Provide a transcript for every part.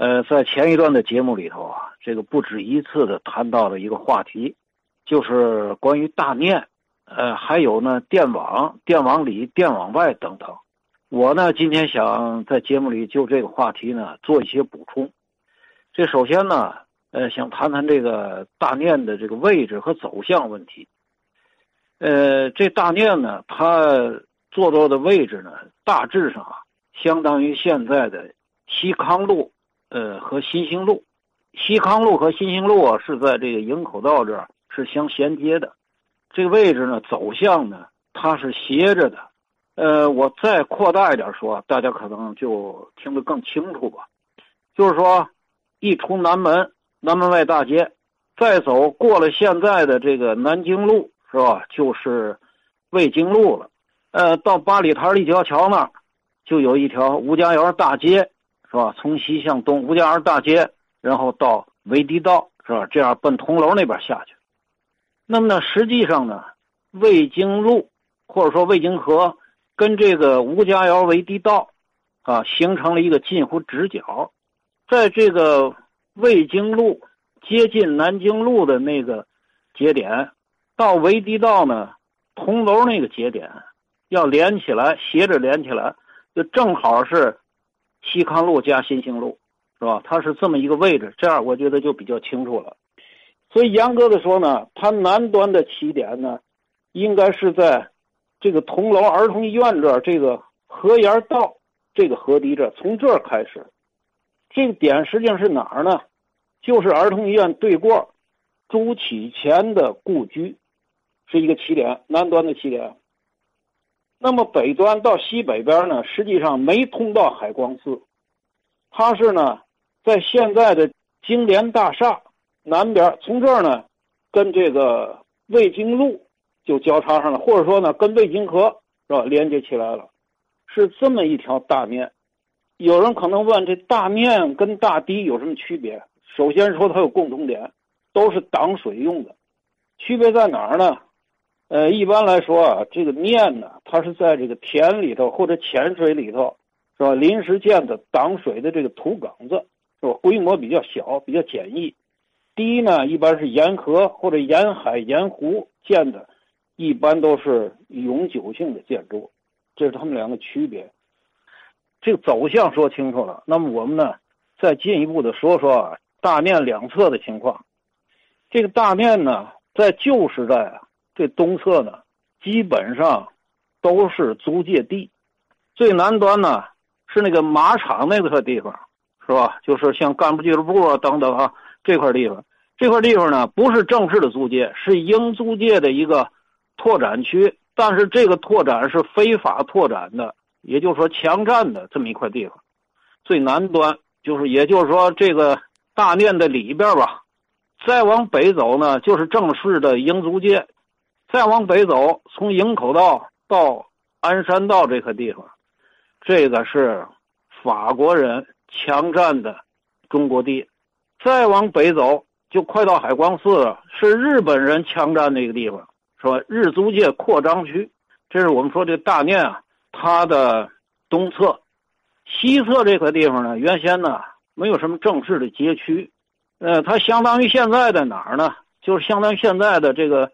呃，在前一段的节目里头啊，这个不止一次的谈到了一个话题，就是关于大念，呃，还有呢电网、电网里、电网外等等。我呢今天想在节目里就这个话题呢做一些补充。这首先呢，呃，想谈谈这个大念的这个位置和走向问题。呃，这大念呢，它坐落的位置呢，大致上啊，相当于现在的西康路。呃，和新兴路、西康路和新兴路啊，是在这个营口道这儿是相衔接的。这个位置呢，走向呢，它是斜着的。呃，我再扩大一点说，大家可能就听得更清楚吧。就是说，一出南门，南门外大街，再走过了现在的这个南京路，是吧？就是卫京路了。呃，到八里台立交桥那儿，就有一条吴家园大街。是吧？从西向东，吴家园大街，然后到维迪道，是吧？这样奔铜楼那边下去。那么呢，实际上呢，魏京路或者说魏京河跟这个吴家窑维迪道啊，形成了一个近乎直角。在这个魏京路接近南京路的那个节点，到维迪道呢，铜楼那个节点要连起来，斜着连起来，就正好是。西康路加新兴路，是吧？它是这么一个位置，这样我觉得就比较清楚了。所以严格的说呢，它南端的起点呢，应该是在这个铜楼儿童医院这儿，这个河沿道这个河堤这儿，从这儿开始。这个点实际上是哪儿呢？就是儿童医院对过朱启潜的故居，是一个起点，南端的起点。那么北端到西北边呢，实际上没通到海光寺，它是呢，在现在的金莲大厦南边，从这儿呢，跟这个魏京路就交叉上了，或者说呢，跟魏京河是吧连接起来了，是这么一条大面。有人可能问，这大面跟大堤有什么区别？首先说它有共同点，都是挡水用的，区别在哪儿呢？呃，一般来说啊，这个面呢，它是在这个田里头或者浅水里头，是吧？临时建的挡水的这个土埂子，是吧？规模比较小，比较简易。堤呢，一般是沿河或者沿海沿湖建的，一般都是永久性的建筑，这是它们两个区别。这个走向说清楚了，那么我们呢，再进一步的说说啊，大面两侧的情况。这个大面呢，在旧时代啊。这东侧呢，基本上都是租界地，最南端呢是那个马场那块地方，是吧？就是像干部俱乐部啊等等啊这块地方，这块地方呢不是正式的租界，是英租界的一个拓展区，但是这个拓展是非法拓展的，也就是说强占的这么一块地方。最南端就是，也就是说这个大殿的里边吧，再往北走呢就是正式的英租界。再往北走，从营口道到鞍山道这块地方，这个是法国人强占的中国地。再往北走，就快到海光寺了，是日本人强占那个地方，是吧？日租界扩张区，这是我们说这大念啊，它的东侧、西侧这块地方呢，原先呢没有什么正式的街区，呃，它相当于现在的哪儿呢？就是相当于现在的这个。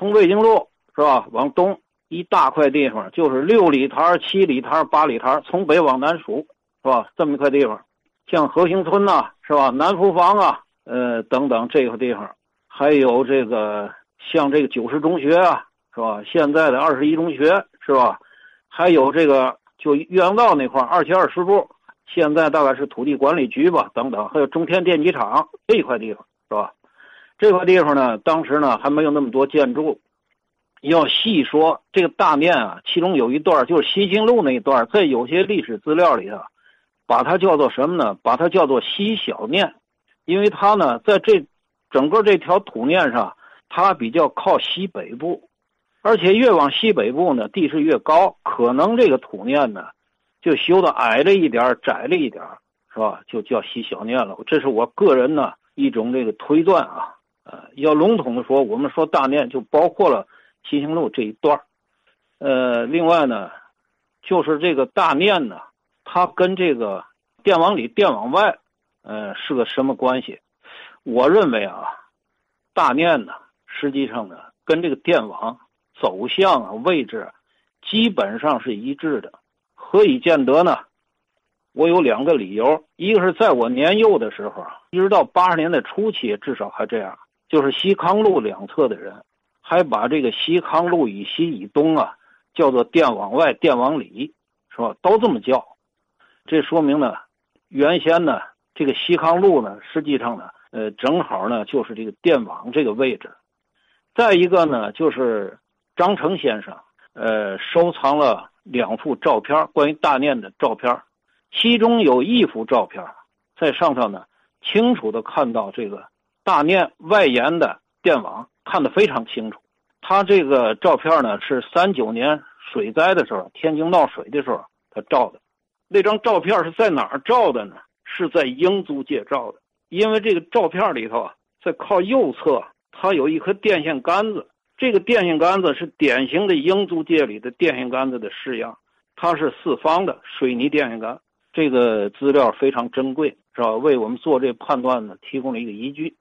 从魏京路是吧，往东一大块地方，就是六里台、七里台、八里台，从北往南数是吧？这么一块地方，像和平村呐，是吧？南福坊啊，呃，等等这个地方，还有这个像这个九十中学啊，是吧？现在的二十一中学是吧？还有这个就岳阳道那块二七二十部，现在大概是土地管理局吧，等等，还有中天电机厂这一块地方？这块地方呢，当时呢还没有那么多建筑。要细说这个大面啊，其中有一段就是西京路那一段，在有些历史资料里啊，把它叫做什么呢？把它叫做西小面，因为它呢在这整个这条土面上，它比较靠西北部，而且越往西北部呢，地势越高，可能这个土面呢就修的矮了一点窄了一点是吧？就叫西小面了。这是我个人呢一种这个推断啊。呃，要笼统的说，我们说大念就包括了七星路这一段呃，另外呢，就是这个大念呢，它跟这个电网里、电网外呃，是个什么关系？我认为啊，大念呢，实际上呢，跟这个电网走向啊位置基本上是一致的。何以见得呢？我有两个理由，一个是在我年幼的时候，一直到八十年代初期，至少还这样，就是西康路两侧的人，还把这个西康路以西以东啊，叫做电网外、电网里，是吧？都这么叫。这说明呢，原先呢，这个西康路呢，实际上呢，呃，正好呢，就是这个电网这个位置。再一个呢，就是张成先生，呃，收藏了两幅照片，关于大念的照片。其中有一幅照片，在上头呢，清楚的看到这个大念外沿的电网，看得非常清楚。他这个照片呢，是三九年水灾的时候，天津闹水的时候他照的。那张照片是在哪儿照的呢？是在英租界照的。因为这个照片里头啊，在靠右侧，它有一颗电线杆子。这个电线杆子是典型的英租界里的电线杆子的式样，它是四方的水泥电线杆。这个资料非常珍贵，是吧？为我们做这判断呢提供了一个依据。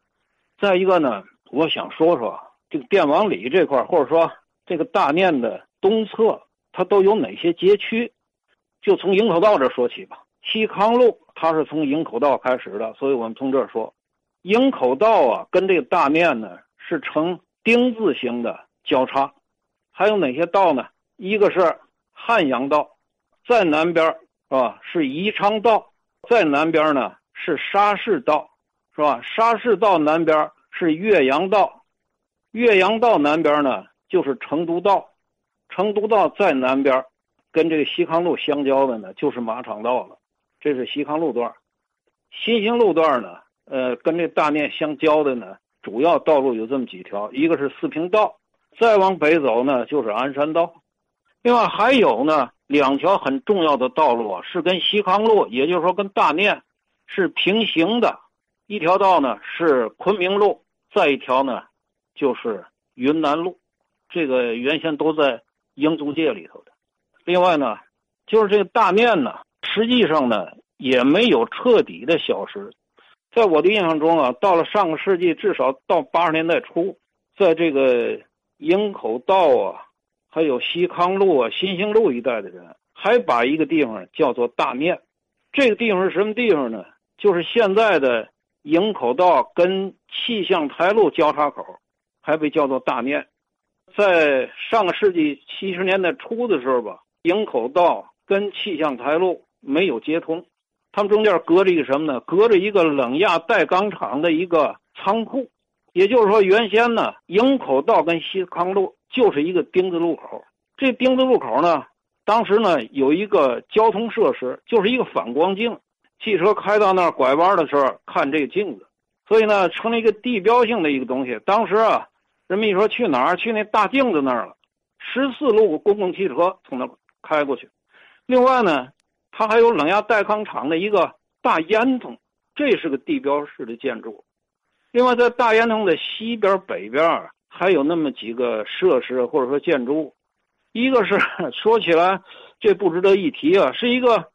再一个呢，我想说说这个电网里这块，或者说这个大念的东侧，它都有哪些街区？就从营口道这说起吧。西康路它是从营口道开始的，所以我们从这儿说，营口道啊跟这个大念呢是呈丁字形的交叉。还有哪些道呢？一个是汉阳道，在南边。是吧？是宜昌道，在南边呢是沙市道，是吧？沙市道南边是岳阳道，岳阳道南边呢就是成都道，成都道在南边，跟这个西康路相交的呢就是马场道了。这是西康路段，新兴路段呢，呃，跟这大念相交的呢，主要道路有这么几条，一个是四平道，再往北走呢就是鞍山道，另外还有呢。两条很重要的道路啊，是跟西康路，也就是说跟大念是平行的。一条道呢是昆明路，再一条呢就是云南路，这个原先都在英租界里头的。另外呢，就是这个大面呢，实际上呢也没有彻底的消失。在我的印象中啊，到了上个世纪，至少到八十年代初，在这个营口道啊。还有西康路啊、新兴路一带的人，还把一个地方叫做大面。这个地方是什么地方呢？就是现在的营口道跟气象台路交叉口，还被叫做大念。在上个世纪七十年代初的时候吧，营口道跟气象台路没有接通，他们中间隔着一个什么呢？隔着一个冷轧带钢厂的一个仓库。也就是说，原先呢，营口道跟西康路。就是一个丁字路口，这丁字路口呢，当时呢有一个交通设施，就是一个反光镜，汽车开到那儿拐弯的时候看这个镜子，所以呢成了一个地标性的一个东西。当时啊，人们一说去哪儿，去那大镜子那儿了，十四路公共汽车从那开过去。另外呢，它还有冷压带钢厂的一个大烟囱，这是个地标式的建筑。另外，在大烟囱的西边、北边。还有那么几个设施或者说建筑，一个是 说起来这不值得一提啊，是一个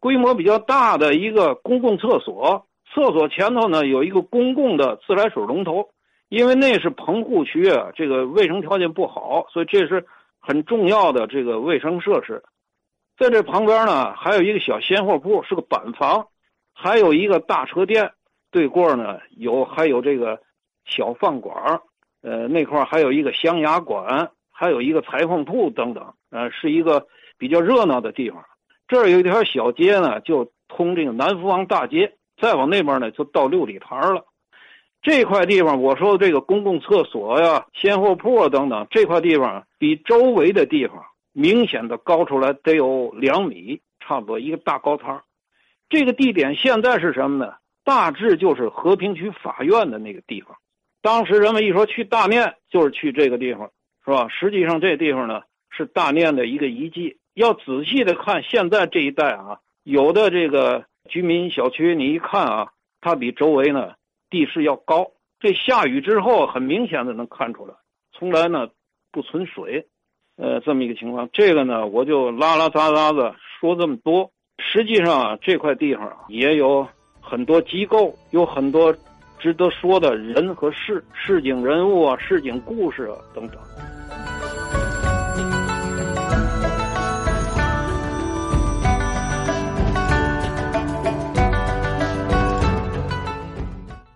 规模比较大的一个公共厕所，厕所前头呢有一个公共的自来水龙头，因为那是棚户区啊，这个卫生条件不好，所以这是很重要的这个卫生设施。在这旁边呢还有一个小鲜货铺，是个板房，还有一个大车店，对过呢有还有这个小饭馆呃，那块还有一个香牙馆，还有一个裁缝铺等等，呃，是一个比较热闹的地方。这儿有一条小街呢，就通这个南福王大街，再往那边呢就到六里台了。这块地方，我说的这个公共厕所呀、鲜货铺啊等等，这块地方比周围的地方明显的高出来得有两米，差不多一个大高台。这个地点现在是什么呢？大致就是和平区法院的那个地方。当时人们一说去大念，就是去这个地方，是吧？实际上这地方呢是大念的一个遗迹。要仔细的看，现在这一带啊，有的这个居民小区，你一看啊，它比周围呢地势要高。这下雨之后，很明显的能看出来，从来呢不存水，呃，这么一个情况。这个呢，我就拉拉杂杂的说这么多。实际上啊这块地方也有。很多机构，有很多值得说的人和事、市井人物啊、市井故事啊等等。